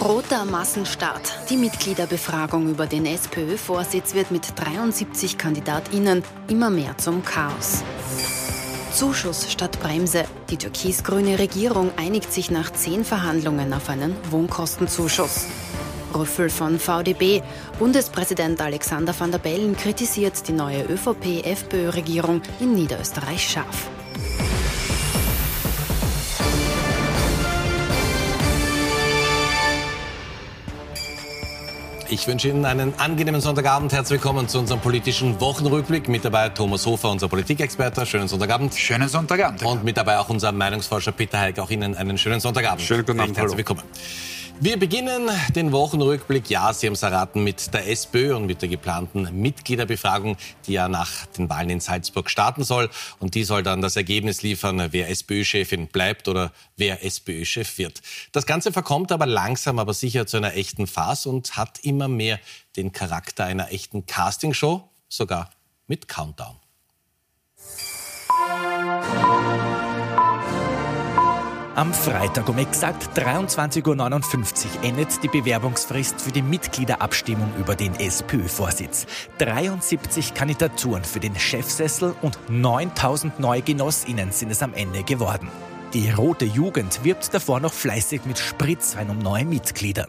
Roter Massenstart. Die Mitgliederbefragung über den SPÖ-Vorsitz wird mit 73 KandidatInnen immer mehr zum Chaos. Zuschuss statt Bremse. Die türkis-grüne Regierung einigt sich nach zehn Verhandlungen auf einen Wohnkostenzuschuss. Rüffel von VDB. Bundespräsident Alexander van der Bellen kritisiert die neue ÖVP-FPÖ-Regierung in Niederösterreich scharf. Ich wünsche Ihnen einen angenehmen Sonntagabend. Herzlich willkommen zu unserem politischen Wochenrückblick. Mit dabei Thomas Hofer, unser Politikexperte. Schönen Sonntagabend. Schönen Sonntagabend. Und mit dabei auch unser Meinungsforscher Peter Heik. Auch Ihnen einen schönen Sonntagabend. Schönen guten Abend. Herzlich willkommen. Wir beginnen den Wochenrückblick, ja, Sie haben es erraten, mit der SPÖ und mit der geplanten Mitgliederbefragung, die ja nach den Wahlen in Salzburg starten soll. Und die soll dann das Ergebnis liefern, wer SPÖ-Chefin bleibt oder wer SPÖ-Chef wird. Das Ganze verkommt aber langsam, aber sicher zu einer echten Farce und hat immer mehr den Charakter einer echten Castingshow, sogar mit Countdown. Am Freitag um exakt 23.59 Uhr endet die Bewerbungsfrist für die Mitgliederabstimmung über den SPÖ-Vorsitz. 73 Kandidaturen für den Chefsessel und 9000 neue GenossInnen sind es am Ende geworden. Die Rote Jugend wirbt davor noch fleißig mit Spritzwein um neue Mitglieder.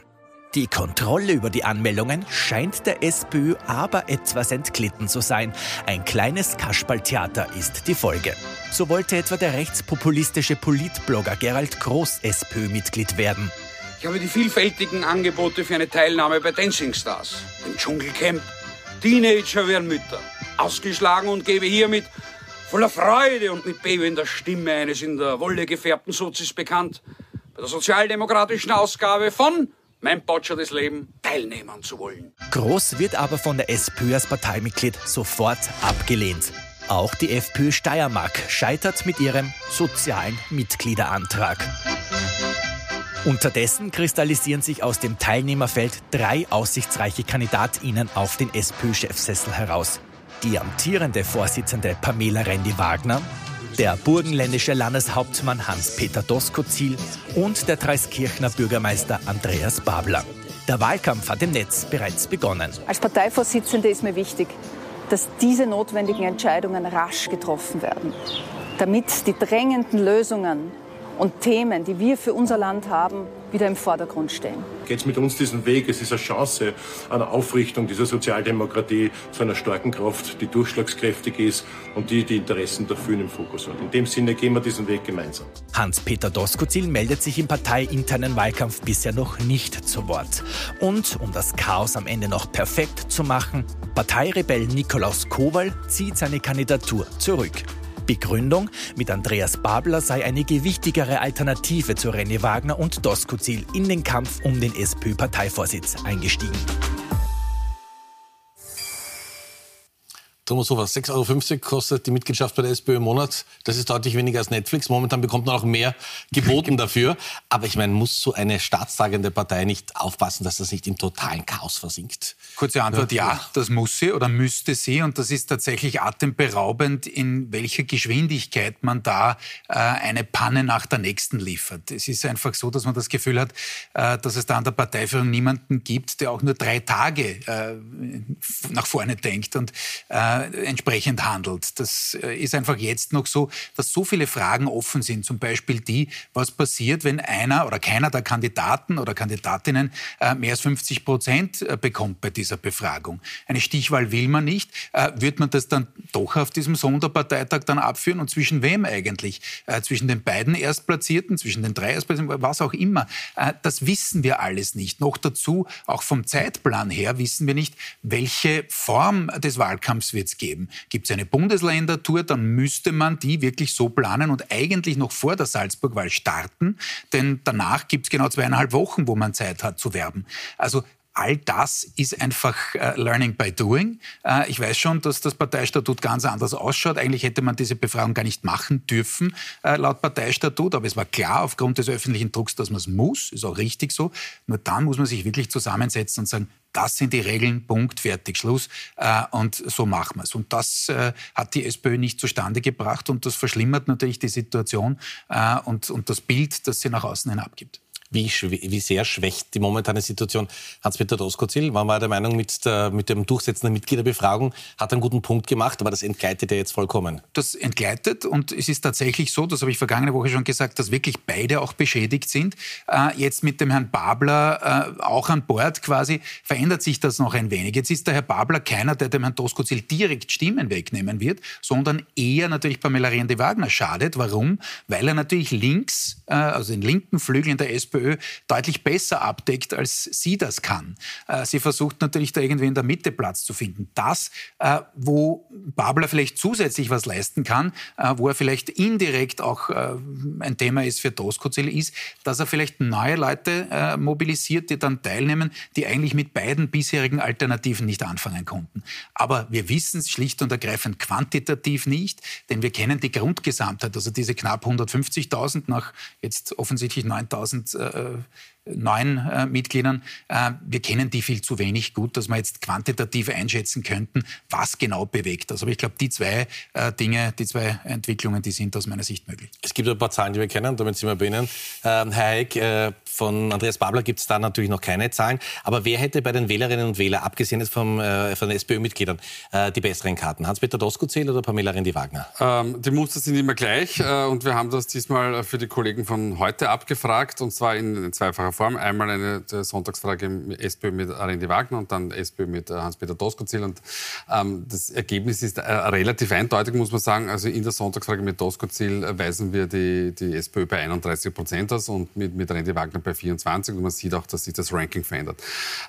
Die Kontrolle über die Anmeldungen scheint der SPÖ aber etwas entglitten zu sein. Ein kleines Kasperltheater ist die Folge. So wollte etwa der rechtspopulistische Politblogger Gerald Groß SPÖ-Mitglied werden. Ich habe die vielfältigen Angebote für eine Teilnahme bei Dancing Stars, dem Dschungelcamp. Teenager werden Mütter. Ausgeschlagen und gebe hiermit voller Freude und mit bebender Stimme eines in der Wolle gefärbten Sozis bekannt bei der sozialdemokratischen Ausgabe von mein botschertes Leben teilnehmen zu wollen. Groß wird aber von der SPÖ als Parteimitglied sofort abgelehnt. Auch die FPÖ Steiermark scheitert mit ihrem sozialen Mitgliederantrag. Unterdessen kristallisieren sich aus dem Teilnehmerfeld drei aussichtsreiche KandidatInnen auf den SPÖ-Chefsessel heraus. Die amtierende Vorsitzende Pamela Rendi-Wagner, der burgenländische Landeshauptmann Hans-Peter Doskozil und der Dreiskirchner Bürgermeister Andreas Babler. Der Wahlkampf hat im Netz bereits begonnen. Als Parteivorsitzende ist mir wichtig, dass diese notwendigen Entscheidungen rasch getroffen werden, damit die drängenden Lösungen und Themen, die wir für unser Land haben, wieder im Vordergrund stehen. Geht es mit uns diesen Weg? Es ist eine Chance einer Aufrichtung dieser Sozialdemokratie zu einer starken Kraft, die durchschlagskräftig ist und die die Interessen der vielen im Fokus hat. In dem Sinne gehen wir diesen Weg gemeinsam. Hans-Peter Doskozil meldet sich im parteiinternen Wahlkampf bisher noch nicht zu Wort. Und um das Chaos am Ende noch perfekt zu machen, Parteirebell Nikolaus Kowal zieht seine Kandidatur zurück. Begründung, mit Andreas Babler sei eine gewichtigere Alternative zu René Wagner und Doskozil in den Kampf um den SPÖ-Parteivorsitz eingestiegen. Thomas Hofer, 6,50 Euro kostet die Mitgliedschaft bei der SPÖ im Monat. Das ist deutlich weniger als Netflix. Momentan bekommt man auch mehr geboten dafür. Aber ich meine, muss so eine staatstragende Partei nicht aufpassen, dass das nicht im totalen Chaos versinkt? Kurze Antwort, ja, das muss sie oder müsste sie. Und das ist tatsächlich atemberaubend, in welcher Geschwindigkeit man da äh, eine Panne nach der nächsten liefert. Es ist einfach so, dass man das Gefühl hat, äh, dass es da an der Parteiführung niemanden gibt, der auch nur drei Tage äh, nach vorne denkt. Und äh, entsprechend handelt. Das äh, ist einfach jetzt noch so, dass so viele Fragen offen sind. Zum Beispiel die, was passiert, wenn einer oder keiner der Kandidaten oder Kandidatinnen äh, mehr als 50 Prozent äh, bekommt bei dieser Befragung. Eine Stichwahl will man nicht. Äh, wird man das dann doch auf diesem Sonderparteitag dann abführen? Und zwischen wem eigentlich? Äh, zwischen den beiden Erstplatzierten, zwischen den drei Erstplatzierten, was auch immer. das wissen wir alles nicht. Noch dazu, auch vom Zeitplan her, wissen wir nicht, welche Form des Wahlkampfs jetzt geben. Gibt es eine Bundesländertour, dann müsste man die wirklich so planen und eigentlich noch vor der Salzburgwahl starten, denn danach gibt es genau zweieinhalb Wochen, wo man Zeit hat zu werben. Also all das ist einfach äh, Learning by Doing. Äh, ich weiß schon, dass das Parteistatut ganz anders ausschaut. Eigentlich hätte man diese Befragung gar nicht machen dürfen, äh, laut Parteistatut. Aber es war klar aufgrund des öffentlichen Drucks, dass man es muss. Ist auch richtig so. Nur dann muss man sich wirklich zusammensetzen und sagen, das sind die Regeln, Punkt, fertig, Schluss. Äh, und so machen wir es. Und das äh, hat die SPÖ nicht zustande gebracht und das verschlimmert natürlich die Situation äh, und, und das Bild, das sie nach außen hin abgibt. Wie, wie sehr schwächt die momentane Situation Hans-Peter Doskozil? Waren wir der Meinung, mit, der, mit dem Durchsetzen der Mitgliederbefragung hat er einen guten Punkt gemacht, aber das entgleitet ja jetzt vollkommen. Das entgleitet und es ist tatsächlich so, das habe ich vergangene Woche schon gesagt, dass wirklich beide auch beschädigt sind. Äh, jetzt mit dem Herrn Babler äh, auch an Bord quasi verändert sich das noch ein wenig. Jetzt ist der Herr Babler keiner, der dem Herrn Doskozil direkt Stimmen wegnehmen wird, sondern eher natürlich Pamela Rendi-Wagner schadet. Warum? Weil er natürlich links, äh, also den linken Flügel in der SPÖ, deutlich besser abdeckt, als sie das kann. Äh, sie versucht natürlich da irgendwie in der Mitte Platz zu finden. Das, äh, wo Babler vielleicht zusätzlich was leisten kann, äh, wo er vielleicht indirekt auch ein Thema ist für Doskozil, ist, dass er vielleicht neue Leute mobilisiert, die dann teilnehmen, die eigentlich mit beiden bisherigen Alternativen nicht anfangen konnten. Aber wir wissen es schlicht und ergreifend quantitativ nicht, denn wir kennen die Grundgesamtheit, also diese knapp 150.000 nach jetzt offensichtlich 9.000 uh, neuen äh, Mitgliedern. Äh, wir kennen die viel zu wenig gut, dass wir jetzt quantitativ einschätzen könnten, was genau bewegt das. Aber ich glaube, die zwei äh, Dinge, die zwei Entwicklungen, die sind aus meiner Sicht möglich. Es gibt ein paar Zahlen, die wir kennen, damit sind wir bei Ihnen. Ähm, Herr Heik, äh, von Andreas Babler gibt es da natürlich noch keine Zahlen. Aber wer hätte bei den Wählerinnen und Wählern, abgesehen jetzt vom, äh, von den SPÖ-Mitgliedern, äh, die besseren Karten? Hans-Peter Doskozil oder Pamela Rendi-Wagner? Ähm, die Muster sind immer gleich und wir haben das diesmal für die Kollegen von heute abgefragt und zwar in zweifacher Form. Einmal eine Sonntagsfrage im SPÖ mit Arendi Wagner und dann SPÖ mit äh, Hans-Peter Doskozil. Und ähm, das Ergebnis ist äh, relativ eindeutig, muss man sagen. Also in der Sonntagsfrage mit Doskozil weisen wir die, die SPÖ bei 31 Prozent aus und mit, mit Rendi Wagner bei 24. Und man sieht auch, dass sich das Ranking verändert.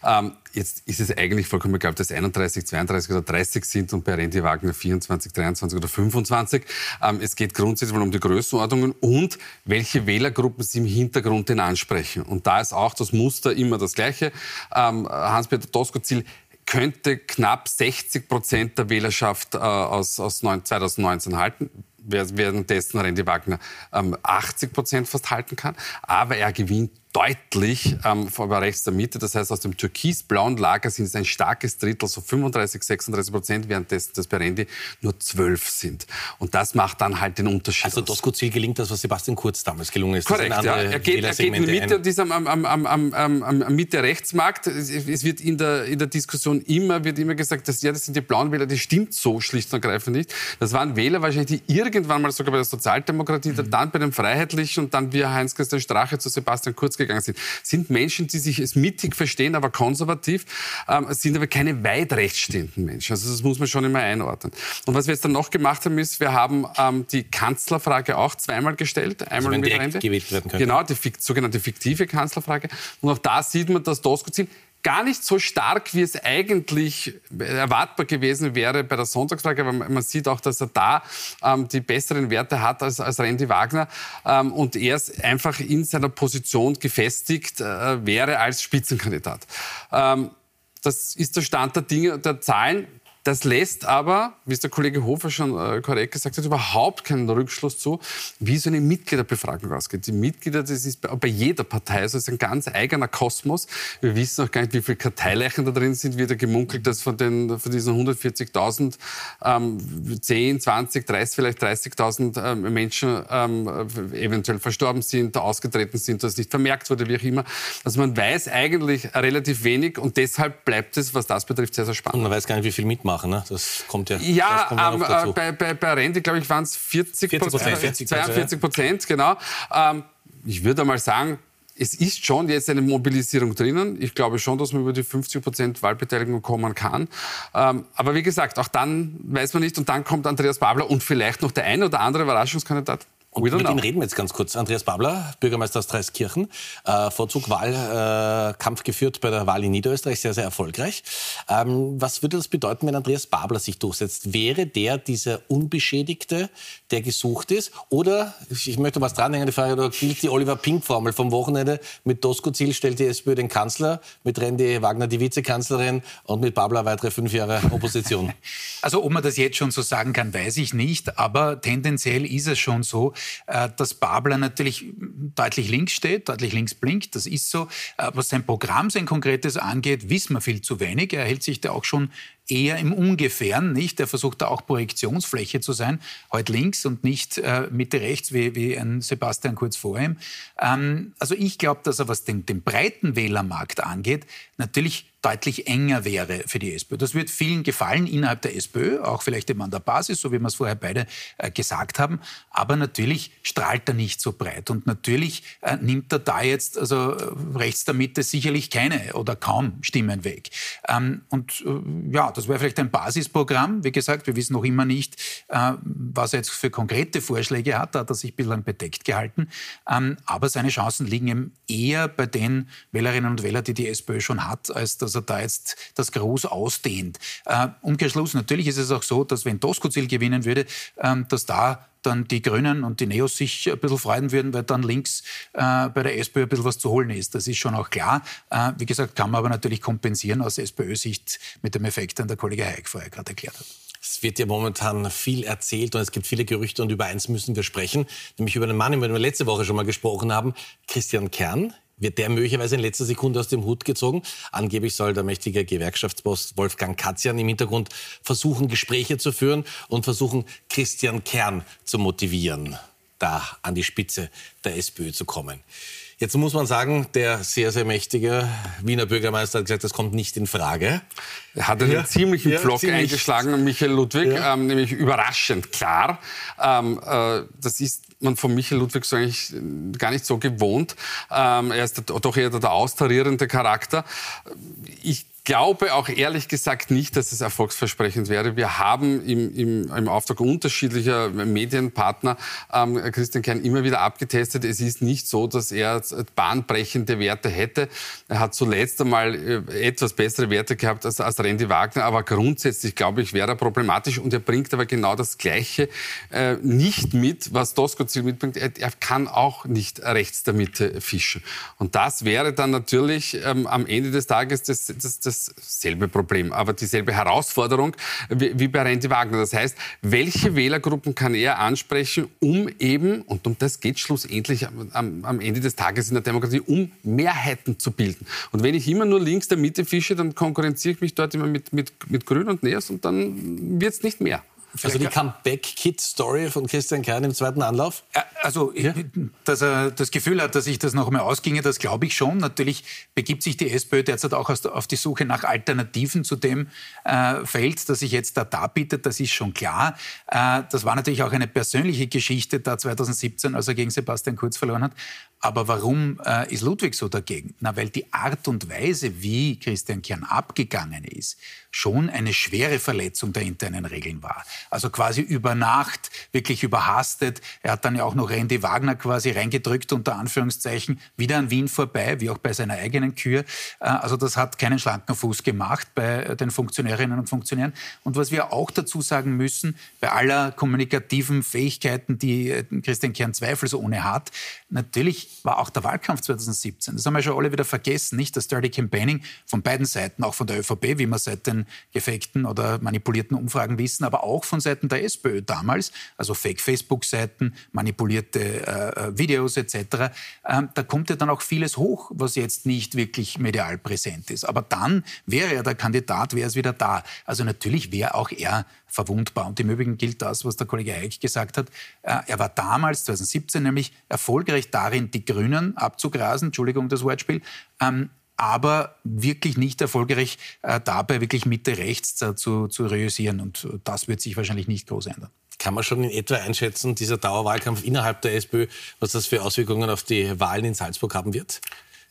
Ähm, jetzt ist es eigentlich vollkommen egal, ob das 31, 32 oder 30 sind und bei Rendi Wagner 24, 23 oder 25. Ähm, es geht grundsätzlich um die Größenordnungen und welche Wählergruppen sie im Hintergrund denn ansprechen. Und da ist auch das Muster immer das gleiche. Ähm, Hans-Peter Doskozil könnte knapp 60 Prozent der Wählerschaft äh, aus, aus 2019 halten währenddessen Randy Wagner ähm, 80 Prozent fast halten kann. Aber er gewinnt deutlich ähm, von rechts der Mitte. Das heißt, aus dem türkis-blauen Lager sind es ein starkes Drittel, so 35, 36 Prozent, währenddessen das Berendi nur 12 sind. Und das macht dann halt den Unterschied Also Dosko Ziel gelingt das, was Sebastian Kurz damals gelungen ist. Korrekt, ja. Er geht, er geht in die Mitte und ist am, am, am, am, am Mitte-Rechtsmarkt. Es, es, wird in der, in der Diskussion immer, wird immer gesagt, dass, ja, das sind die blauen Wähler. Das stimmt so schlicht und ergreifend nicht. Das waren Wähler wahrscheinlich, die irgendwann mal sogar bei der Sozialdemokratie, mhm. dann bei den Freiheitlichen und dann via Heinz-Christian Strache zu Sebastian Kurz gegangen sind, sind Menschen, die sich als mittig verstehen, aber konservativ, ähm, sind aber keine weit rechtsstehenden Menschen. Also das muss man schon immer einordnen. Und was wir jetzt dann noch gemacht haben, ist, wir haben ähm, die Kanzlerfrage auch zweimal gestellt. Einmal also mit Rente. gewählt werden könnte. Genau, die sogenannte fiktive Kanzlerfrage. Und auch da sieht man, dass Doskozil gar nicht so stark, wie es eigentlich erwartbar gewesen wäre bei der Sonntagsfrage. Aber man sieht auch, dass er da ähm, die besseren Werte hat als, als Randy Wagner ähm, und er ist einfach in seiner Position gefestigt äh, wäre als Spitzenkandidat. Ähm, das ist der Stand der Dinge, der Zahlen. Das lässt aber, wie es der Kollege Hofer schon äh, korrekt gesagt hat, überhaupt keinen Rückschluss zu, wie so eine Mitgliederbefragung ausgeht. Die Mitglieder, das ist bei, bei jeder Partei, also ist ein ganz eigener Kosmos. Wir wissen auch gar nicht, wie viele Karteileichen da drin sind. Wird gemunkelt, dass von, den, von diesen 140.000 ähm, 10, 20, 30, vielleicht 30.000 ähm, Menschen ähm, eventuell verstorben sind, ausgetreten sind, dass nicht vermerkt wurde, wie auch immer. Also man weiß eigentlich relativ wenig und deshalb bleibt es, was das betrifft, sehr, sehr spannend. Und man weiß gar nicht, wie viel mitmachen machen. Ne? Das kommt ja. Ja, kommt ähm, äh, bei, bei, bei Randy, glaube ich, waren es 40 Prozent. 40 42 Prozent, genau. Ähm, ich würde mal sagen, es ist schon jetzt eine Mobilisierung drinnen. Ich glaube schon, dass man über die 50 Prozent Wahlbeteiligung kommen kann. Ähm, aber wie gesagt, auch dann weiß man nicht. Und dann kommt Andreas Babler und vielleicht noch der eine oder andere Überraschungskandidat. Und mit ihm reden wir jetzt ganz kurz. Andreas Babler, Bürgermeister aus Dreiskirchen, äh, Vorzug Wahlkampf äh, geführt bei der Wahl in Niederösterreich, sehr, sehr erfolgreich. Ähm, was würde das bedeuten, wenn Andreas Babler sich durchsetzt? Wäre der dieser Unbeschädigte, der gesucht ist? Oder, ich möchte was dranhängen, die Frage, oder gilt die Oliver Pink-Formel vom Wochenende? Mit Doskozil stellt die SPÖ den Kanzler, mit Randy Wagner die Vizekanzlerin und mit Babler weitere fünf Jahre Opposition. Also ob man das jetzt schon so sagen kann, weiß ich nicht, aber tendenziell ist es schon so, äh, dass Babler natürlich deutlich links steht, deutlich links blinkt, das ist so. Äh, was sein Programm, sein konkretes angeht, wissen wir viel zu wenig. Er hält sich da auch schon eher im Ungefähren, nicht? Der versucht da auch Projektionsfläche zu sein, heute links und nicht äh, Mitte rechts wie, wie ein Sebastian kurz vor ihm. Ähm, also ich glaube, dass er, was den, den breiten Wählermarkt angeht, natürlich deutlich enger wäre für die SPÖ. Das wird vielen gefallen innerhalb der SPÖ, auch vielleicht eben an der Basis, so wie wir es vorher beide äh, gesagt haben. Aber natürlich strahlt er nicht so breit. Und natürlich äh, nimmt er da jetzt, also äh, rechts der Mitte, sicherlich keine oder kaum Stimmen weg. Ähm, und äh, ja, das wäre vielleicht ein Basisprogramm. Wie gesagt, wir wissen noch immer nicht, äh, was er jetzt für konkrete Vorschläge hat. Da hat er sich bislang bedeckt gehalten. Ähm, aber seine Chancen liegen eben eher bei den Wählerinnen und Wählern, die die SPÖ schon hat, als dass er da jetzt das groß ausdehnt. Äh, Umkehrschluss, natürlich ist es auch so, dass wenn Doskozil gewinnen würde, ähm, dass da dann die Grünen und die Neos sich ein bisschen freuen würden, weil dann links äh, bei der SPÖ ein bisschen was zu holen ist. Das ist schon auch klar. Äh, wie gesagt, kann man aber natürlich kompensieren aus SPÖ-Sicht mit dem Effekt, den der Kollege Hayek vorher gerade erklärt hat. Es wird ja momentan viel erzählt und es gibt viele Gerüchte und über eins müssen wir sprechen, nämlich über einen Mann, über den wir letzte Woche schon mal gesprochen haben, Christian Kern wird der möglicherweise in letzter Sekunde aus dem Hut gezogen. Angeblich soll der mächtige Gewerkschaftsboss Wolfgang Katzian im Hintergrund versuchen, Gespräche zu führen und versuchen, Christian Kern zu motivieren, da an die Spitze der SPÖ zu kommen. Jetzt muss man sagen, der sehr, sehr mächtige Wiener Bürgermeister hat gesagt, das kommt nicht in Frage. Er hat einen ja, ziemlichen ja, ziemlich. eingeschlagen, Michael Ludwig, ja. ähm, nämlich überraschend klar. Ähm, äh, das ist man von Michael Ludwig so eigentlich gar nicht so gewohnt. Ähm, er ist doch eher der austarierende Charakter. Ich glaube auch ehrlich gesagt nicht, dass es erfolgsversprechend wäre. Wir haben im, im, im Auftrag unterschiedlicher Medienpartner ähm, Christian Kern immer wieder abgetestet. Es ist nicht so, dass er bahnbrechende Werte hätte. Er hat zuletzt einmal äh, etwas bessere Werte gehabt als, als Randy Wagner, aber grundsätzlich glaube ich, wäre er problematisch und er bringt aber genau das Gleiche äh, nicht mit, was Doskozil mitbringt. Er, er, kann auch nicht rechts der Mitte fischen. Und das wäre dann natürlich ähm, am Ende des Tages das, das, das dasselbe Problem, aber dieselbe Herausforderung wie, wie bei Randy Wagner. Das heißt, welche Wählergruppen kann er ansprechen, um eben, und um das geht schlussendlich am, am Ende des Tages in der Demokratie, um Mehrheiten zu bilden. Und wenn ich immer nur links der Mitte fische, dann konkurrenziere ich mich dort immer mit, mit, mit Grün und Neos und dann wird es nicht mehr. Also die Comeback-Kid-Story von Christian Kern im zweiten Anlauf? Also, ja? dass er das Gefühl hat, dass ich das noch einmal ausginge, das glaube ich schon. Natürlich begibt sich die SPÖ derzeit auch auf die Suche nach Alternativen zu dem äh, Feld, das sich jetzt da darbietet. Das ist schon klar. Äh, das war natürlich auch eine persönliche Geschichte da 2017, als er gegen Sebastian Kurz verloren hat. Aber warum äh, ist Ludwig so dagegen? Na, weil die Art und Weise, wie Christian Kern abgegangen ist, schon eine schwere Verletzung der internen Regeln war. Also quasi über Nacht, wirklich überhastet. Er hat dann ja auch noch Randy Wagner quasi reingedrückt, unter Anführungszeichen, wieder an Wien vorbei, wie auch bei seiner eigenen Kür. Äh, also das hat keinen schlanken Fuß gemacht bei den Funktionärinnen und Funktionären. Und was wir auch dazu sagen müssen, bei aller kommunikativen Fähigkeiten, die äh, Christian Kern zweifelsohne hat, natürlich war auch der Wahlkampf 2017, das haben wir schon alle wieder vergessen, nicht das Dirty Campaigning von beiden Seiten, auch von der ÖVP, wie man seit den gefakten oder manipulierten Umfragen wissen, aber auch von Seiten der SPÖ damals, also Fake-Facebook-Seiten, manipulierte äh, äh, Videos etc. Ähm, da kommt ja dann auch vieles hoch, was jetzt nicht wirklich medial präsent ist. Aber dann wäre er der Kandidat, wäre es wieder da. Also natürlich wäre auch er verwundbar. Und im Übrigen gilt das, was der Kollege Eick gesagt hat. Äh, er war damals, 2017 nämlich, erfolgreich darin, die Grünen abzugrasen, Entschuldigung das Wortspiel, ähm, aber wirklich nicht erfolgreich äh, dabei, wirklich Mitte rechts äh, zu, zu reüssieren. Und das wird sich wahrscheinlich nicht groß ändern. Kann man schon in etwa einschätzen, dieser Dauerwahlkampf innerhalb der SPÖ, was das für Auswirkungen auf die Wahlen in Salzburg haben wird?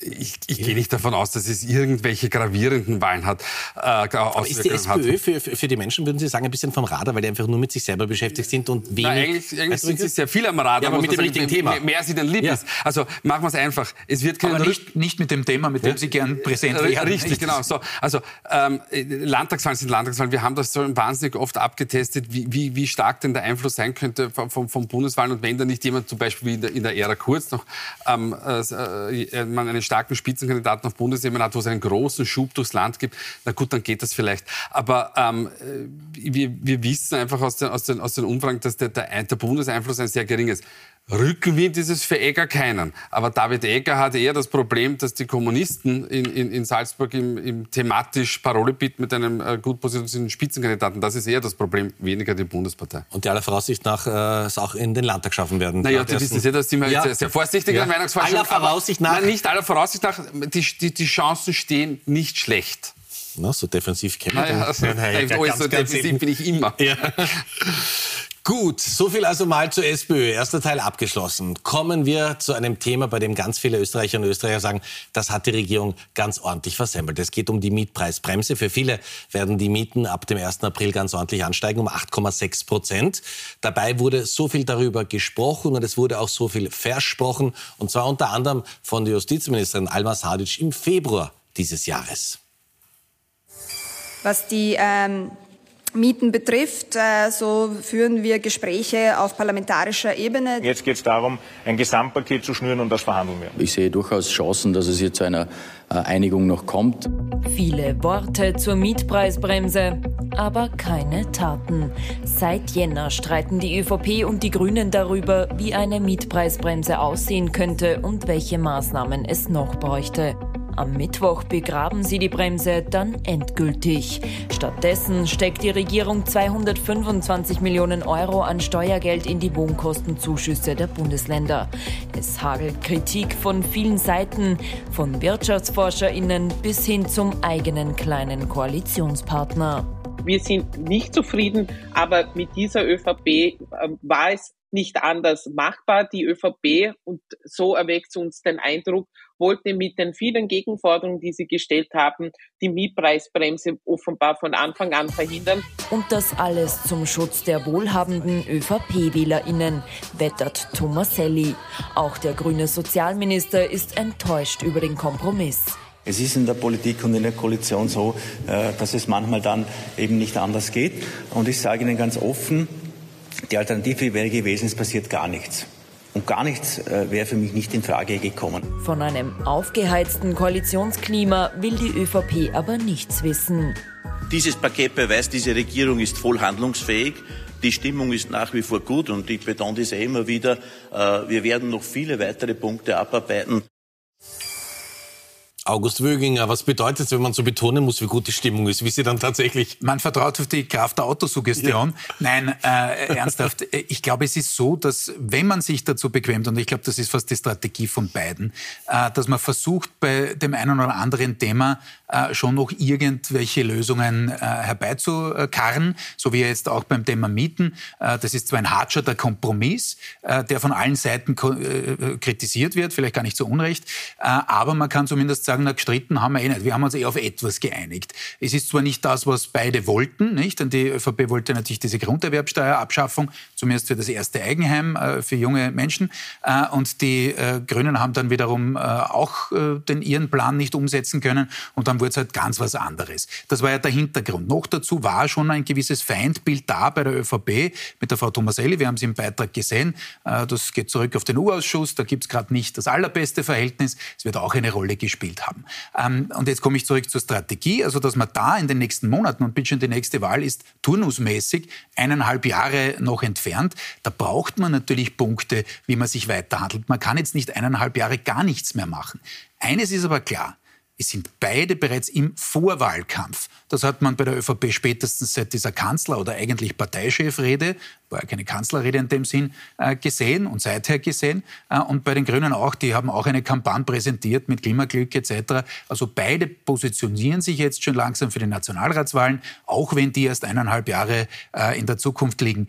Ich, ich gehe nicht davon aus, dass es irgendwelche gravierenden Wahlen hat. Äh, Aber ist die SPÖ für, für, die Menschen, würden Sie sagen, ein bisschen vom Radar, weil die einfach nur mit sich selber beschäftigt sind und wenig... Na, eigentlich, eigentlich sind sie sehr viel am Radar. Ja, aber mit dem richtigen Thema. Mehr, mehr sie denn lieb ja. ist. Also machen wir es einfach. Es wird kein aber nicht, nicht mit dem Thema, mit dem Sie gern präsent wären. Richtig, genau. So, also ähm, Landtagswahlen sind Landtagswahlen. Wir haben das so wahnsinnig oft abgetestet, wie, wie, wie stark denn der Einfluss sein könnte vom, vom, Bundeswahlen und wenn da nicht jemand zum Beispiel wie in der, in der Ära Kurz noch ähm, äh, äh man einen starken Spitzenkandidaten auf Bundesebene hat, wo es einen großen Schub durchs Land gibt, na gut, dann geht das vielleicht. Aber ähm, äh, wir, wir wissen einfach aus den, aus den, aus den Umfragen, dass der, der, der Bundeseinfluss ein sehr gering ist. Rückenwind ist es für Egger keinen. Aber David Egger hat eher das Problem, dass die Kommunisten in, in, in Salzburg im, im thematisch Parole bieten mit einem äh, gut positionierten Spitzenkandidaten. Das ist eher das Problem, weniger die Bundespartei. Und die aller Voraussicht nach äh, es auch in den Landtag schaffen werden. Naja, Sie wissen ja, da sind wir ja. sehr, sehr vorsichtig ja. in der Meinungsforschung. Aller Voraussicht nach? Nein, nicht aller Voraussicht nach. Die, die, die Chancen stehen nicht schlecht. Na, so defensiv kennen wir naja, also, ja, ja, ganz, so defensiv bin ich immer. Ja. Gut, so viel also mal zur SPÖ. Erster Teil abgeschlossen. Kommen wir zu einem Thema, bei dem ganz viele Österreicherinnen und Österreicher sagen, das hat die Regierung ganz ordentlich versemmelt. Es geht um die Mietpreisbremse. Für viele werden die Mieten ab dem 1. April ganz ordentlich ansteigen, um 8,6 Prozent. Dabei wurde so viel darüber gesprochen und es wurde auch so viel versprochen. Und zwar unter anderem von der Justizministerin Alma Sadic im Februar dieses Jahres. Was die ähm Mieten betrifft, äh, so führen wir Gespräche auf parlamentarischer Ebene. Jetzt geht es darum, ein Gesamtpaket zu schnüren und das verhandeln wir. Ich sehe durchaus Chancen, dass es hier zu einer äh, Einigung noch kommt. Viele Worte zur Mietpreisbremse, aber keine Taten. Seit Jänner streiten die ÖVP und die Grünen darüber, wie eine Mietpreisbremse aussehen könnte und welche Maßnahmen es noch bräuchte. Am Mittwoch begraben sie die Bremse dann endgültig. Stattdessen steckt die Regierung 225 Millionen Euro an Steuergeld in die Wohnkostenzuschüsse der Bundesländer. Es hagelt Kritik von vielen Seiten, von WirtschaftsforscherInnen bis hin zum eigenen kleinen Koalitionspartner. Wir sind nicht zufrieden, aber mit dieser ÖVP äh, war es nicht anders machbar. Die ÖVP, und so erweckt uns den Eindruck, wollte mit den vielen Gegenforderungen, die sie gestellt haben, die Mietpreisbremse offenbar von Anfang an verhindern. Und das alles zum Schutz der wohlhabenden ÖVP-WählerInnen, wettert Tomaselli. Auch der grüne Sozialminister ist enttäuscht über den Kompromiss. Es ist in der Politik und in der Koalition so, äh, dass es manchmal dann eben nicht anders geht. Und ich sage Ihnen ganz offen, die Alternative wäre gewesen, es passiert gar nichts. Und gar nichts äh, wäre für mich nicht in Frage gekommen. Von einem aufgeheizten Koalitionsklima will die ÖVP aber nichts wissen. Dieses Paket beweist, diese Regierung ist voll handlungsfähig. Die Stimmung ist nach wie vor gut und ich betone das immer wieder. Äh, wir werden noch viele weitere Punkte abarbeiten. August Wöginger, was bedeutet es, wenn man so betonen muss, wie gut die Stimmung ist, wie sie dann tatsächlich... Man vertraut auf die Kraft der Autosuggestion. Ja. Nein, äh, ernsthaft, ich glaube, es ist so, dass wenn man sich dazu bequemt, und ich glaube, das ist fast die Strategie von beiden, äh, dass man versucht, bei dem einen oder anderen Thema äh, schon noch irgendwelche Lösungen äh, herbeizukarren, so wie jetzt auch beim Thema Mieten. Äh, das ist zwar ein hartscher Kompromiss, äh, der von allen Seiten äh, kritisiert wird, vielleicht gar nicht zu Unrecht, äh, aber man kann zumindest sagen, na, gestritten haben wir eh nicht. Wir haben uns eh auf etwas geeinigt. Es ist zwar nicht das, was beide wollten, nicht? Denn die ÖVP wollte natürlich diese Grunderwerbsteuerabschaffung, zumindest für das erste Eigenheim äh, für junge Menschen. Äh, und die äh, Grünen haben dann wiederum äh, auch äh, den ihren Plan nicht umsetzen können. Und dann wurde es halt ganz was anderes. Das war ja der Hintergrund. Noch dazu war schon ein gewisses Feindbild da bei der ÖVP mit der Frau Thomaselli. Wir haben sie im Beitrag gesehen. Äh, das geht zurück auf den U-Ausschuss. Da gibt es gerade nicht das allerbeste Verhältnis. Es wird auch eine Rolle gespielt haben. Ähm, und jetzt komme ich zurück zur Strategie, also dass man da in den nächsten Monaten, und bitte schon die nächste Wahl ist turnusmäßig eineinhalb Jahre noch entfernt, da braucht man natürlich Punkte, wie man sich weiterhandelt. Man kann jetzt nicht eineinhalb Jahre gar nichts mehr machen. Eines ist aber klar, es sind beide bereits im Vorwahlkampf. Das hat man bei der ÖVP spätestens seit dieser Kanzler- oder eigentlich Parteichefrede, war ja keine Kanzlerrede in dem Sinn, äh, gesehen und seither gesehen. Äh, und bei den Grünen auch, die haben auch eine Kampagne präsentiert mit Klimaglück etc. Also beide positionieren sich jetzt schon langsam für die Nationalratswahlen, auch wenn die erst eineinhalb Jahre äh, in der Zukunft liegen.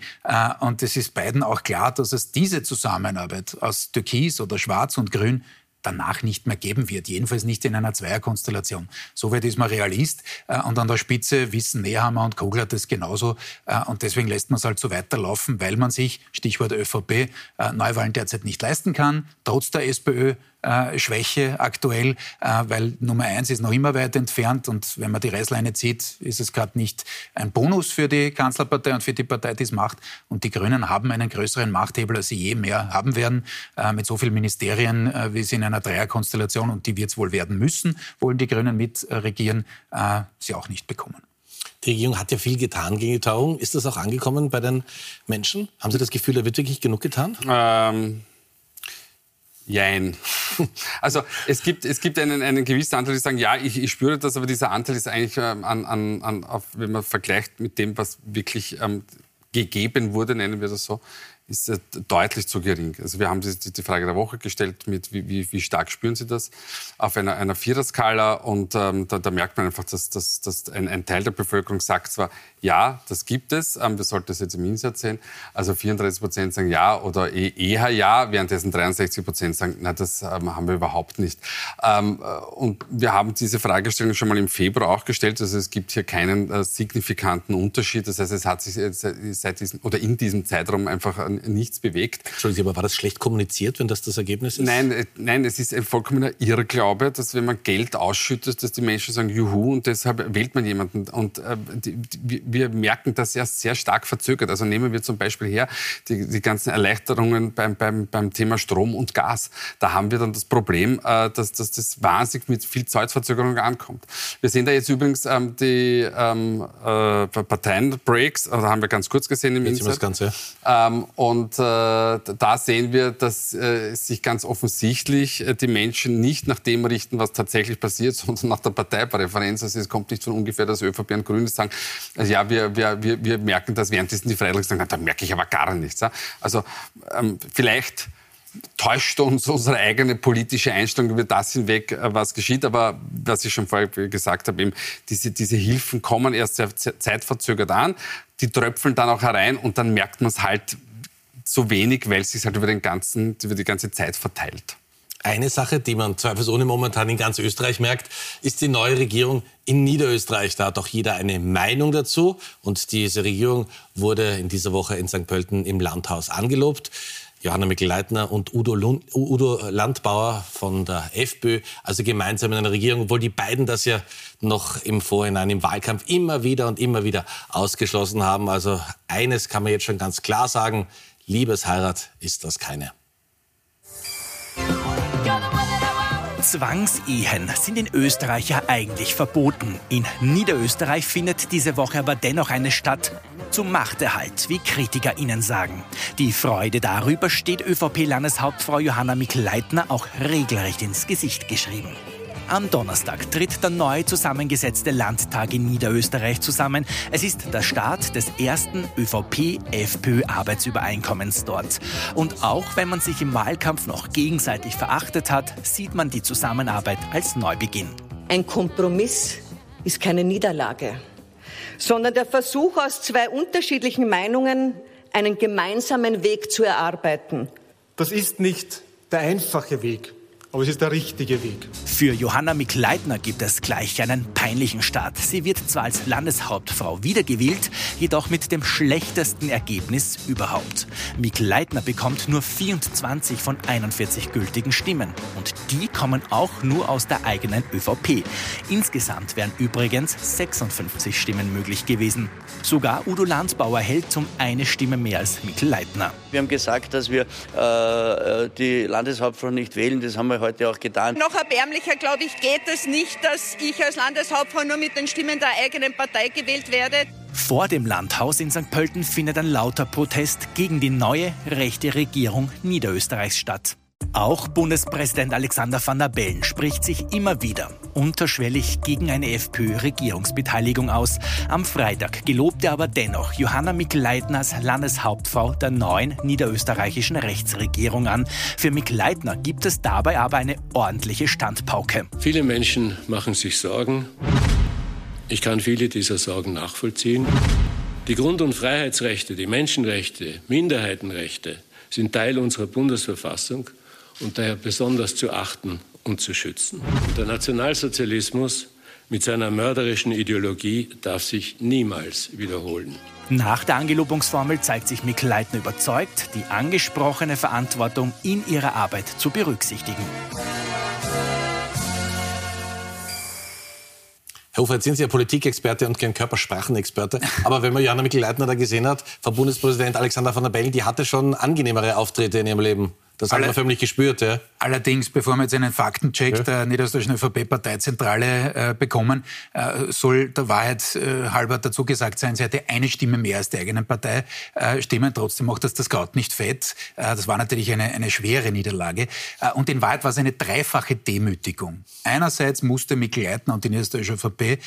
Und es ist beiden auch klar, dass es diese Zusammenarbeit aus Türkis oder Schwarz und Grün danach nicht mehr geben wird. Jedenfalls nicht in einer Zweierkonstellation. Soweit ist man Realist. Äh, und an der Spitze wissen Nehammer und Kogler das genauso. Äh, und deswegen lässt man es halt so weiterlaufen, weil man sich, Stichwort ÖVP, äh, Neuwahlen derzeit nicht leisten kann, trotz der SPÖ äh, Schwäche aktuell, äh, weil Nummer eins ist noch immer weit entfernt und wenn man die Reißleine zieht, ist es gerade nicht ein Bonus für die Kanzlerpartei und für die Partei, die es macht. Und die Grünen haben einen größeren Machthebel, als sie je mehr haben werden, äh, mit so vielen Ministerien, äh, wie sie in einer Dreierkonstellation, und die wird es wohl werden müssen, wollen die Grünen mitregieren, äh, sie auch nicht bekommen. Die Regierung hat ja viel getan gegen die Teuerung. Ist das auch angekommen bei den Menschen? Haben Sie das Gefühl, da wird wirklich genug getan? Ähm, jein. Also es gibt, es gibt einen, einen gewissen Anteil, die sagen, ja, ich, ich spüre das, aber dieser Anteil ist eigentlich, ähm, an, an, an, auf, wenn man vergleicht mit dem, was wirklich ähm, gegeben wurde, nennen wir das so, ist deutlich zu gering. Also wir haben die, die Frage der Woche gestellt mit, wie, wie, wie stark spüren Sie das auf einer, einer Viererskala und ähm, da, da, merkt man einfach, dass, dass, dass ein, ein, Teil der Bevölkerung sagt zwar, ja, das gibt es, ähm, wir sollten das jetzt im Insatz sehen, also 34 Prozent sagen ja oder eh, eher ja, währenddessen 63 Prozent sagen, na, das ähm, haben wir überhaupt nicht. Ähm, äh, und wir haben diese Fragestellung schon mal im Februar auch gestellt, also es gibt hier keinen äh, signifikanten Unterschied, das heißt, es hat sich seit diesem, oder in diesem Zeitraum einfach nichts bewegt. Entschuldigung, aber war das schlecht kommuniziert, wenn das das Ergebnis ist? Nein, äh, nein es ist ein vollkommener Irrglaube, dass wenn man Geld ausschüttet, dass die Menschen sagen, juhu, und deshalb wählt man jemanden. Und äh, die, die, wir merken das ja sehr stark verzögert. Also nehmen wir zum Beispiel her die, die ganzen Erleichterungen beim, beim, beim Thema Strom und Gas. Da haben wir dann das Problem, äh, dass, dass das wahnsinnig mit viel Zeitverzögerung ankommt. Wir sehen da jetzt übrigens ähm, die ähm, äh, Parteienbreaks, also haben wir ganz kurz gesehen im Internet. Das Ganze. Ähm, und äh, da sehen wir, dass äh, sich ganz offensichtlich äh, die Menschen nicht nach dem richten, was tatsächlich passiert, sondern nach der Parteipräferenz. Also es kommt nicht von ungefähr, dass ÖVP und Grüne sagen, also ja, wir, wir, wir, wir merken das, währenddessen die Freiheitlichen sagen, da merke ich aber gar nichts. Ja? Also ähm, vielleicht täuscht uns unsere eigene politische Einstellung über das hinweg, äh, was geschieht. Aber was ich schon vorher gesagt habe, eben diese, diese Hilfen kommen erst sehr zeitverzögert an, die tröpfeln dann auch herein und dann merkt man es halt so wenig, weil es sich halt über, den ganzen, über die ganze Zeit verteilt. Eine Sache, die man zweifelsohne momentan in ganz Österreich merkt, ist die neue Regierung in Niederösterreich. Da hat auch jeder eine Meinung dazu. Und diese Regierung wurde in dieser Woche in St. Pölten im Landhaus angelobt. Johanna Mikl-Leitner und Udo, Lund, Udo Landbauer von der FPÖ, also gemeinsam in einer Regierung, obwohl die beiden das ja noch im Vorhinein im Wahlkampf immer wieder und immer wieder ausgeschlossen haben. Also eines kann man jetzt schon ganz klar sagen, Liebesheirat ist das keine. Zwangsehen sind in Österreich ja eigentlich verboten. In Niederösterreich findet diese Woche aber dennoch eine statt. Zum Machterhalt, wie Kritiker ihnen sagen. Die Freude darüber steht ÖVP-Landeshauptfrau Johanna Mikl-Leitner auch regelrecht ins Gesicht geschrieben. Am Donnerstag tritt der neu zusammengesetzte Landtag in Niederösterreich zusammen. Es ist der Start des ersten ÖVP-FPÖ-Arbeitsübereinkommens dort. Und auch wenn man sich im Wahlkampf noch gegenseitig verachtet hat, sieht man die Zusammenarbeit als Neubeginn. Ein Kompromiss ist keine Niederlage, sondern der Versuch, aus zwei unterschiedlichen Meinungen einen gemeinsamen Weg zu erarbeiten. Das ist nicht der einfache Weg. Aber es ist der richtige Weg. Für Johanna Mikleitner gibt es gleich einen peinlichen Start. Sie wird zwar als Landeshauptfrau wiedergewählt, jedoch mit dem schlechtesten Ergebnis überhaupt. Mikleitner bekommt nur 24 von 41 gültigen Stimmen. Und die kommen auch nur aus der eigenen ÖVP. Insgesamt wären übrigens 56 Stimmen möglich gewesen. Sogar Udo Landsbauer hält zum eine Stimme mehr als Mikleitner. Wir haben gesagt, dass wir äh, die Landeshauptfrau nicht wählen. Das haben wir heute auch getan. Noch erbärmlicher, glaube ich, geht es nicht, dass ich als Landeshauptfrau nur mit den Stimmen der eigenen Partei gewählt werde. Vor dem Landhaus in St. Pölten findet ein lauter Protest gegen die neue rechte Regierung Niederösterreichs statt. Auch Bundespräsident Alexander van der Bellen spricht sich immer wieder unterschwellig gegen eine FPÖ-Regierungsbeteiligung aus. Am Freitag gelobte aber dennoch Johanna Mikl-Leitner als Landeshauptfrau der neuen niederösterreichischen Rechtsregierung an. Für Mikl-Leitner gibt es dabei aber eine ordentliche Standpauke. Viele Menschen machen sich Sorgen. Ich kann viele dieser Sorgen nachvollziehen. Die Grund- und Freiheitsrechte, die Menschenrechte, Minderheitenrechte sind Teil unserer Bundesverfassung und daher besonders zu achten und zu schützen. Der Nationalsozialismus mit seiner mörderischen Ideologie darf sich niemals wiederholen. Nach der Angelobungsformel zeigt sich Mikl Leitner überzeugt, die angesprochene Verantwortung in ihrer Arbeit zu berücksichtigen. Herr Hofer, jetzt sind Sie ja Politikexperte und kein Körpersprachenexperte. Aber wenn man Johanna Mikl-Leitner da gesehen hat, Frau Bundespräsident Alexander van der Bellen, die hatte schon angenehmere Auftritte in ihrem Leben. Das haben wir förmlich gespürt, ja. Allerdings, bevor wir jetzt einen Faktencheck ja. der Niederösterreichischen ÖVP-Parteizentrale äh, bekommen, äh, soll der Wahrheit äh, halber dazu gesagt sein, sie hatte eine Stimme mehr als die eigenen Partei. Äh, Stimmen trotzdem macht das das Gaut nicht fett. Äh, das war natürlich eine, eine schwere Niederlage. Äh, und in Wahrheit war es eine dreifache Demütigung. Einerseits musste Mikl Leitner und die Niederösterreichische ÖVP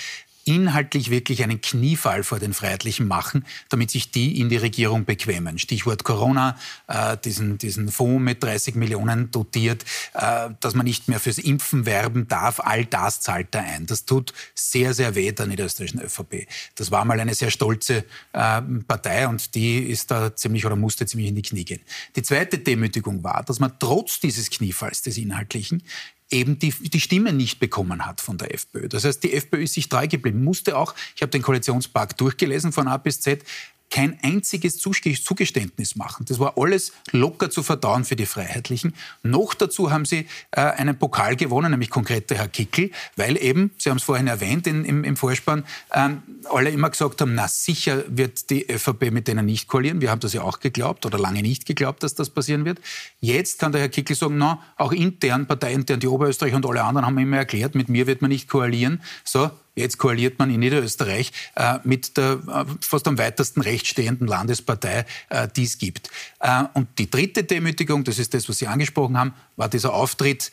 inhaltlich wirklich einen Kniefall vor den Freiheitlichen machen, damit sich die in die Regierung bequemen. Stichwort Corona, äh, diesen, diesen Fonds mit 30 Millionen dotiert, äh, dass man nicht mehr fürs Impfen werben darf, all das zahlt da ein. Das tut sehr, sehr weh der niederösterreichischen ÖVP. Das war mal eine sehr stolze äh, Partei und die ist da ziemlich oder musste ziemlich in die Knie gehen. Die zweite Demütigung war, dass man trotz dieses Kniefalls des Inhaltlichen eben die, die Stimme nicht bekommen hat von der FPÖ. Das heißt, die FPÖ ist sich treu geblieben, musste auch, ich habe den Koalitionspakt durchgelesen von A bis Z, kein einziges Zugeständnis machen. Das war alles locker zu verdauen für die Freiheitlichen. Noch dazu haben sie äh, einen Pokal gewonnen, nämlich konkret der Herr Kickel, weil eben, Sie haben es vorhin erwähnt in, im, im, Vorspann, ähm, alle immer gesagt haben, na sicher wird die ÖVP mit denen nicht koalieren. Wir haben das ja auch geglaubt oder lange nicht geglaubt, dass das passieren wird. Jetzt kann der Herr Kickel sagen, na, auch intern, parteiintern, die Oberösterreich und alle anderen haben immer erklärt, mit mir wird man nicht koalieren. So, Jetzt koaliert man in Niederösterreich äh, mit der äh, fast am weitesten rechts stehenden Landespartei, äh, die es gibt. Äh, und die dritte Demütigung, das ist das, was Sie angesprochen haben, war dieser Auftritt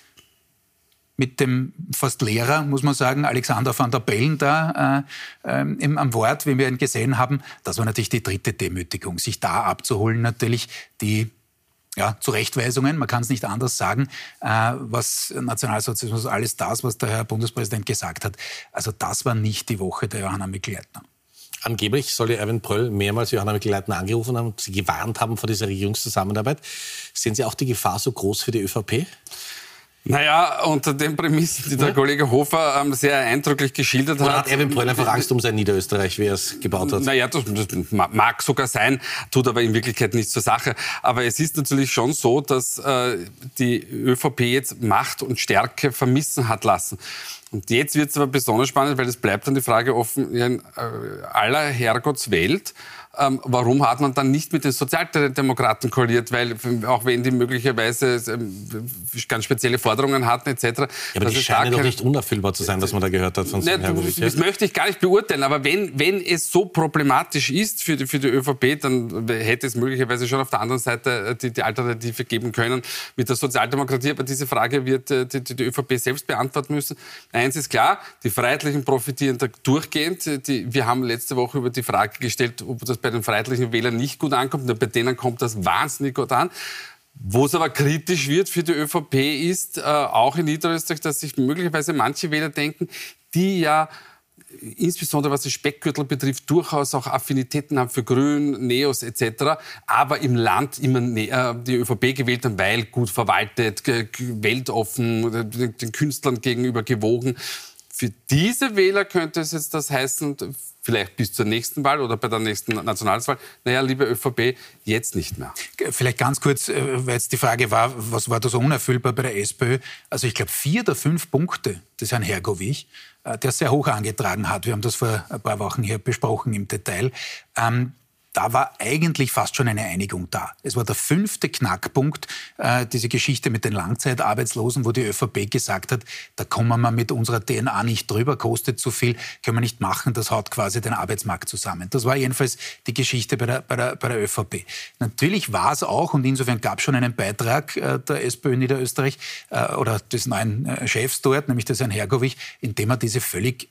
mit dem fast Lehrer, muss man sagen, Alexander van der Bellen da äh, äh, am Wort, wie wir ihn gesehen haben. Das war natürlich die dritte Demütigung, sich da abzuholen, natürlich die ja, Zurechtweisungen, man kann es nicht anders sagen, äh, was Nationalsozialismus, alles das, was der Herr Bundespräsident gesagt hat. Also das war nicht die Woche der Johanna Mikl-Leitner. Angeblich soll ja Erwin Pröll mehrmals Johanna Mikl-Leitner angerufen haben und sie gewarnt haben vor dieser Regierungszusammenarbeit. Sehen Sie auch die Gefahr so groß für die ÖVP? Naja, unter den Prämissen, die der ja. Kollege Hofer ähm, sehr eindrücklich geschildert Oder hat. hat Erwin Pröll einfach Angst um sein Niederösterreich, wie er es gebaut hat? Naja, das, das mag sogar sein, tut aber in Wirklichkeit nichts zur Sache. Aber es ist natürlich schon so, dass äh, die ÖVP jetzt Macht und Stärke vermissen hat lassen. Und jetzt wird es aber besonders spannend, weil es bleibt dann die Frage offen, in äh, aller Herrgottswelt, ähm, warum hat man dann nicht mit den Sozialdemokraten koaliert? Weil, auch wenn die möglicherweise ähm, ganz spezielle Forderungen hatten, etc. Ja, aber die scheinen doch nicht unerfüllbar zu sein, was man da gehört hat von ne, Herrn Das möchte ich gar nicht beurteilen. Aber wenn, wenn es so problematisch ist für die, für die ÖVP, dann hätte es möglicherweise schon auf der anderen Seite äh, die, die Alternative geben können mit der Sozialdemokratie. Aber diese Frage wird äh, die, die, die ÖVP selbst beantworten müssen. Eins ist klar, die Freiheitlichen profitieren da durchgehend. Die, wir haben letzte Woche über die Frage gestellt, ob das bei den freiheitlichen Wählern nicht gut ankommt. Bei denen kommt das wahnsinnig gut an. Wo es aber kritisch wird für die ÖVP ist, äh, auch in Niederösterreich, dass sich möglicherweise manche Wähler denken, die ja insbesondere was den Speckgürtel betrifft, durchaus auch Affinitäten haben für Grün, Neos etc., aber im Land immer äh, die ÖVP gewählt haben, weil gut verwaltet, weltoffen, den Künstlern gegenüber gewogen. Für diese Wähler könnte es jetzt das heißen, vielleicht bis zur nächsten Wahl oder bei der nächsten Nationalwahl. Naja, liebe ÖVP, jetzt nicht mehr. Vielleicht ganz kurz, äh, weil jetzt die Frage war, was war da so unerfüllbar bei der SPÖ? Also ich glaube, vier der fünf Punkte des Herrn Hergovich, äh, der sehr hoch angetragen hat, wir haben das vor ein paar Wochen hier besprochen im Detail, ähm, da war eigentlich fast schon eine Einigung da. Es war der fünfte Knackpunkt, äh, diese Geschichte mit den Langzeitarbeitslosen, wo die ÖVP gesagt hat, da kommen wir mit unserer DNA nicht drüber, kostet zu viel, können wir nicht machen, das haut quasi den Arbeitsmarkt zusammen. Das war jedenfalls die Geschichte bei der, bei der, bei der ÖVP. Natürlich war es auch, und insofern gab es schon einen Beitrag äh, der SPÖ Niederösterreich äh, oder des neuen äh, Chefs dort, nämlich des Herrn Hergovich, in dem er diese völlig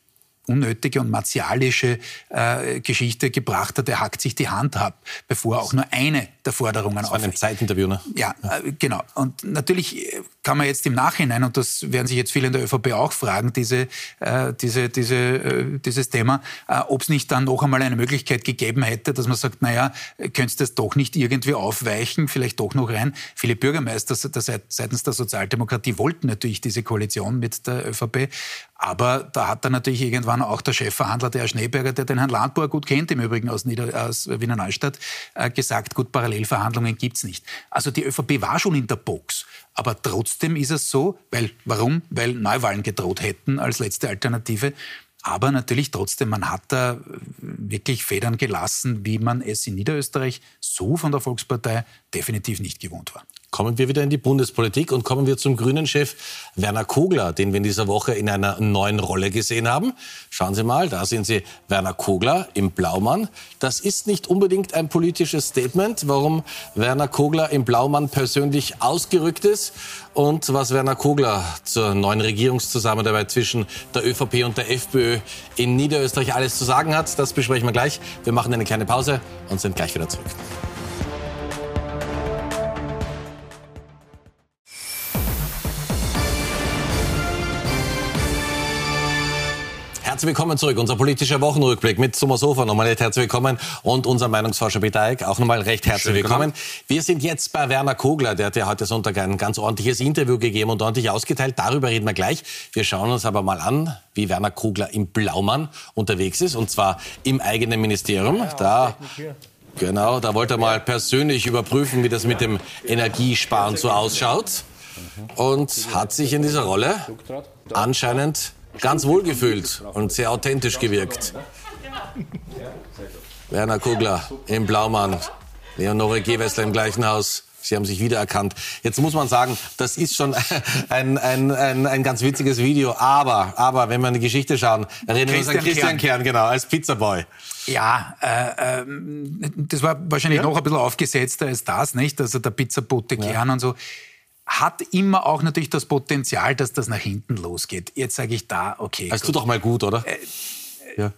unnötige und martialische äh, Geschichte gebracht hat. Er hackt sich die Hand ab, bevor auch nur eine der Forderungen das war ein Zeitinterview, ne? Ja, äh, genau. Und natürlich kann man jetzt im Nachhinein, und das werden sich jetzt viele in der ÖVP auch fragen, diese, äh, diese, diese, äh, dieses Thema, äh, ob es nicht dann noch einmal eine Möglichkeit gegeben hätte, dass man sagt, naja, könntest du das doch nicht irgendwie aufweichen, vielleicht doch noch rein. Viele Bürgermeister seitens der Sozialdemokratie wollten natürlich diese Koalition mit der ÖVP, aber da hat dann natürlich irgendwann auch der Chefverhandler, der Herr Schneeberger, der den Herrn Landbauer gut kennt, im Übrigen aus, Nieder aus Wiener Neustadt, äh, gesagt, gut, Parallelverhandlungen gibt's nicht. Also die ÖVP war schon in der Box. Aber trotzdem ist es so, weil, warum? Weil Neuwahlen gedroht hätten als letzte Alternative. Aber natürlich trotzdem, man hat da wirklich Federn gelassen, wie man es in Niederösterreich so von der Volkspartei definitiv nicht gewohnt war. Kommen wir wieder in die Bundespolitik und kommen wir zum Grünen-Chef Werner Kogler, den wir in dieser Woche in einer neuen Rolle gesehen haben. Schauen Sie mal, da sehen Sie Werner Kogler im Blaumann. Das ist nicht unbedingt ein politisches Statement, warum Werner Kogler im Blaumann persönlich ausgerückt ist und was Werner Kogler zur neuen Regierungszusammenarbeit zwischen der ÖVP und der FPÖ in Niederösterreich alles zu sagen hat. Das besprechen wir gleich. Wir machen eine kleine Pause und sind gleich wieder zurück. Herzlich willkommen zurück. Unser politischer Wochenrückblick mit Thomas Hofer. Nochmal recht herzlich willkommen. Und unser Meinungsforscher Peter Eick. Auch nochmal recht herzlich Schön willkommen. Genau. Wir sind jetzt bei Werner Kogler. Der hat ja heute Sonntag ein ganz ordentliches Interview gegeben und ordentlich ausgeteilt. Darüber reden wir gleich. Wir schauen uns aber mal an, wie Werner Kogler im Blaumann unterwegs ist. Und zwar im eigenen Ministerium. Da Genau, da wollte er mal persönlich überprüfen, wie das mit dem Energiesparen so ausschaut. Und hat sich in dieser Rolle anscheinend ganz wohlgefühlt und sehr authentisch gewirkt. Werner Kugler im Blaumann, Leonore Gewessler im gleichen Haus. Sie haben sich wiedererkannt. Jetzt muss man sagen, das ist schon ein, ein, ein, ein ganz witziges Video. Aber, aber wenn wir in die Geschichte schauen, erinnern wir uns an Christian Kern, genau, als Pizzaboy. Ja, äh, äh, das war wahrscheinlich ja. noch ein bisschen aufgesetzter als das, nicht? Also der Pizzabote Kern ja. und so hat immer auch natürlich das Potenzial, dass das nach hinten losgeht. Jetzt sage ich da, okay. Es tut doch mal gut, oder? Äh, ja.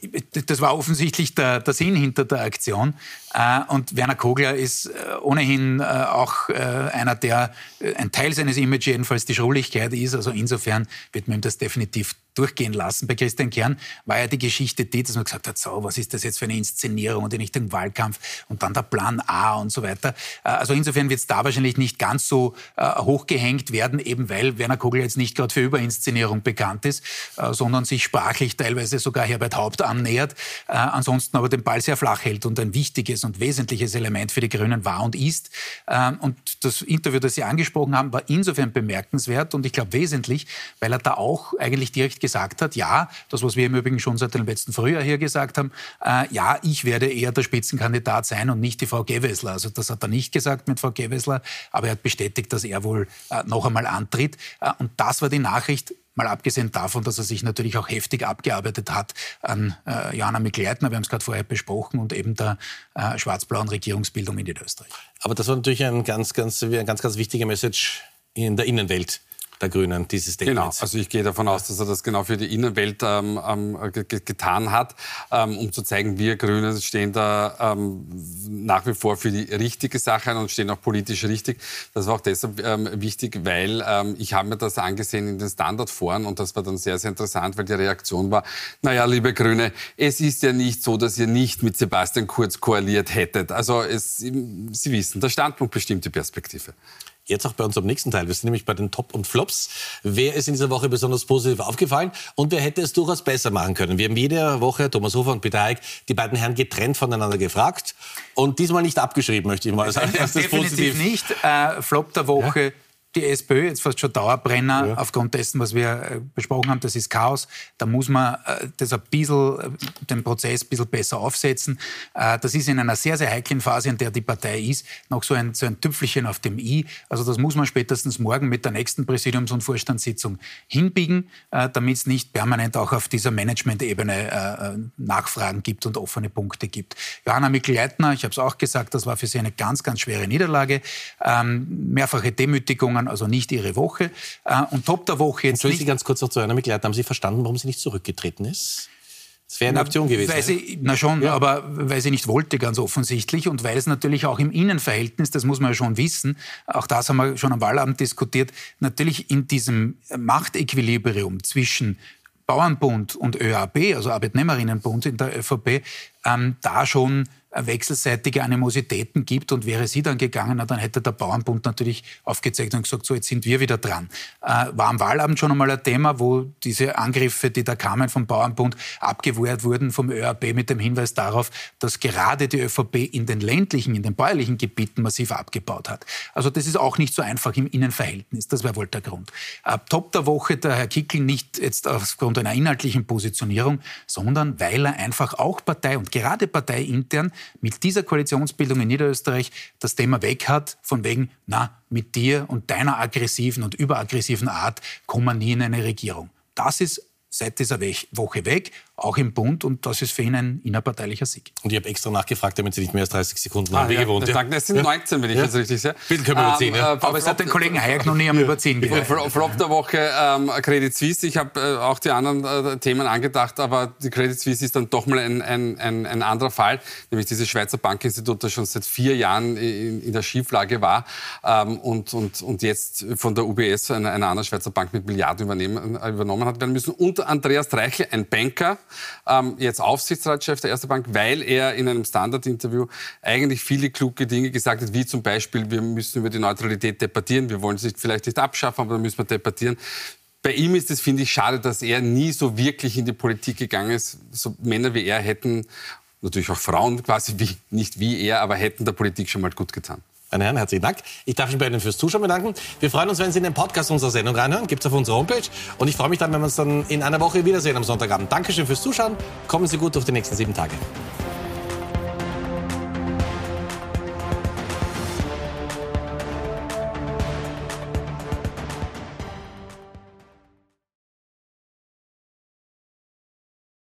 Das war offensichtlich der, der, Sinn hinter der Aktion. Äh, und Werner Kogler ist äh, ohnehin auch einer, der ein Teil seines Images jedenfalls die Schrulligkeit ist. Also insofern wird man ihm das definitiv durchgehen lassen. Bei Christian Kern war ja die Geschichte die, dass man gesagt hat, so, was ist das jetzt für eine Inszenierung und nicht ein Wahlkampf und dann der Plan A und so weiter. Äh, also insofern wird es da wahrscheinlich nicht ganz so äh, hochgehängt werden, eben weil Werner Kogel jetzt nicht gerade für Überinszenierung bekannt ist, äh, sondern sich sprachlich teilweise sogar Herbert Haupt annähert, ansonsten aber den Ball sehr flach hält und ein wichtiges und wesentliches Element für die Grünen war und ist. Und das Interview, das Sie angesprochen haben, war insofern bemerkenswert und ich glaube wesentlich, weil er da auch eigentlich direkt gesagt hat, ja, das, was wir im Übrigen schon seit dem letzten Frühjahr hier gesagt haben, äh, ja, ich werde eher der Spitzenkandidat sein und nicht die Frau Gewessler. Also das hat er nicht gesagt mit Frau Gewessler, aber er hat bestätigt, dass er wohl äh, noch einmal antritt. Äh, und das war die Nachricht, Mal abgesehen davon, dass er sich natürlich auch heftig abgearbeitet hat an äh, Johanna Mikl-Leitner, wir haben es gerade vorher besprochen, und eben der äh, schwarz-blauen Regierungsbildung in Niederösterreich. Aber das war natürlich ein ganz, ganz, ein ganz, ganz wichtiger Message in der Innenwelt der Grünen, dieses Statement. Genau, also ich gehe davon aus, dass er das genau für die Innenwelt ähm, ähm, getan hat, ähm, um zu zeigen, wir Grüne stehen da ähm, nach wie vor für die richtige Sache und stehen auch politisch richtig. Das war auch deshalb ähm, wichtig, weil ähm, ich habe mir das angesehen in den Standardforen und das war dann sehr, sehr interessant, weil die Reaktion war, naja, liebe Grüne, es ist ja nicht so, dass ihr nicht mit Sebastian Kurz koaliert hättet. Also es, Sie wissen, der Standpunkt bestimmt die Perspektive. Jetzt auch bei unserem nächsten Teil. Wir sind nämlich bei den Top und Flops. Wer ist in dieser Woche besonders positiv aufgefallen und wer hätte es durchaus besser machen können? Wir haben jede Woche, Thomas Hofer und Peter Eick, die beiden Herren getrennt voneinander gefragt und diesmal nicht abgeschrieben, möchte ich mal sagen. Äh, definitiv positiv. nicht. Äh, Flop der Woche. Ja? Die SPÖ jetzt fast schon Dauerbrenner ja. aufgrund dessen, was wir äh, besprochen haben. Das ist Chaos. Da muss man äh, das ein bisschen, äh, den Prozess ein bisschen besser aufsetzen. Das ist in einer sehr, sehr heiklen Phase, in der die Partei ist, noch so ein, so ein Tüpfelchen auf dem I. Also das muss man spätestens morgen mit der nächsten Präsidiums- und Vorstandssitzung hinbiegen, damit es nicht permanent auch auf dieser Management-Ebene Nachfragen gibt und offene Punkte gibt. Johanna Mikl-Leitner, ich habe es auch gesagt, das war für sie eine ganz, ganz schwere Niederlage. Ähm, mehrfache Demütigungen waren also nicht ihre Woche. Äh, und Top der Woche jetzt. Ich Sie ganz kurz noch zu einer Mitglied haben Sie verstanden, warum sie nicht zurückgetreten ist? Das wäre eine Option gewesen. Weil sie, na schon, ja. aber weil sie nicht wollte, ganz offensichtlich. Und weil es natürlich auch im Innenverhältnis, das muss man ja schon wissen, auch das haben wir schon am Wahlabend diskutiert, natürlich in diesem Machtequilibrium zwischen Bauernbund und ÖAB, also Arbeitnehmerinnenbund in der ÖVP, ähm, da schon wechselseitige Animositäten gibt und wäre sie dann gegangen, dann hätte der Bauernbund natürlich aufgezeigt und gesagt, so jetzt sind wir wieder dran. Äh, war am Wahlabend schon einmal ein Thema, wo diese Angriffe, die da kamen vom Bauernbund, abgewehrt wurden vom ÖAB mit dem Hinweis darauf, dass gerade die ÖVP in den ländlichen, in den bäuerlichen Gebieten massiv abgebaut hat. Also das ist auch nicht so einfach im Innenverhältnis. Das wäre wohl der Grund. Äh, Top der Woche der Herr Kickel nicht jetzt aufgrund einer inhaltlichen Positionierung, sondern weil er einfach auch Partei und gerade parteiintern mit dieser Koalitionsbildung in Niederösterreich das Thema weg hat, von wegen, na, mit dir und deiner aggressiven und überaggressiven Art kommen wir nie in eine Regierung. Das ist seit dieser Woche weg auch im Bund und das ist für ihn ein innerparteilicher Sieg. Und ich habe extra nachgefragt, damit Sie nicht mehr als 30 Sekunden ah, haben. Wie ja, gewohnt. Ja. Es sind 19, wenn ich ja. das richtig sehe. Bitte können wir überziehen. Ähm, ja. Aber es hat den Kollegen Hayek noch nie am Überziehen gereicht. Flop der Woche ähm, Credit Suisse. Ich habe äh, auch die anderen äh, Themen angedacht, aber die Credit Suisse ist dann doch mal ein, ein, ein, ein anderer Fall, nämlich dieses Schweizer Bankinstitut, das schon seit vier Jahren in, in der Schieflage war ähm, und, und, und jetzt von der UBS, einer, einer anderen Schweizer Bank, mit Milliarden übernehmen, äh, übernommen hat werden müssen. Und Andreas Dreichel, ein Banker, ähm, jetzt Aufsichtsratschef der Erste Bank, weil er in einem Standard-Interview eigentlich viele kluge Dinge gesagt hat, wie zum Beispiel, wir müssen über die Neutralität debattieren, wir wollen sie vielleicht nicht abschaffen, aber da müssen wir debattieren. Bei ihm ist es, finde ich, schade, dass er nie so wirklich in die Politik gegangen ist. So Männer wie er hätten, natürlich auch Frauen quasi, wie, nicht wie er, aber hätten der Politik schon mal gut getan. Meine Herren, herzlichen Dank. Ich darf mich bei Ihnen fürs Zuschauen bedanken. Wir freuen uns, wenn Sie in den Podcast unserer Sendung reinhören. Gibt es auf unserer Homepage. Und ich freue mich dann, wenn wir uns dann in einer Woche wiedersehen am Sonntagabend. Dankeschön fürs Zuschauen. Kommen Sie gut durch die nächsten sieben Tage.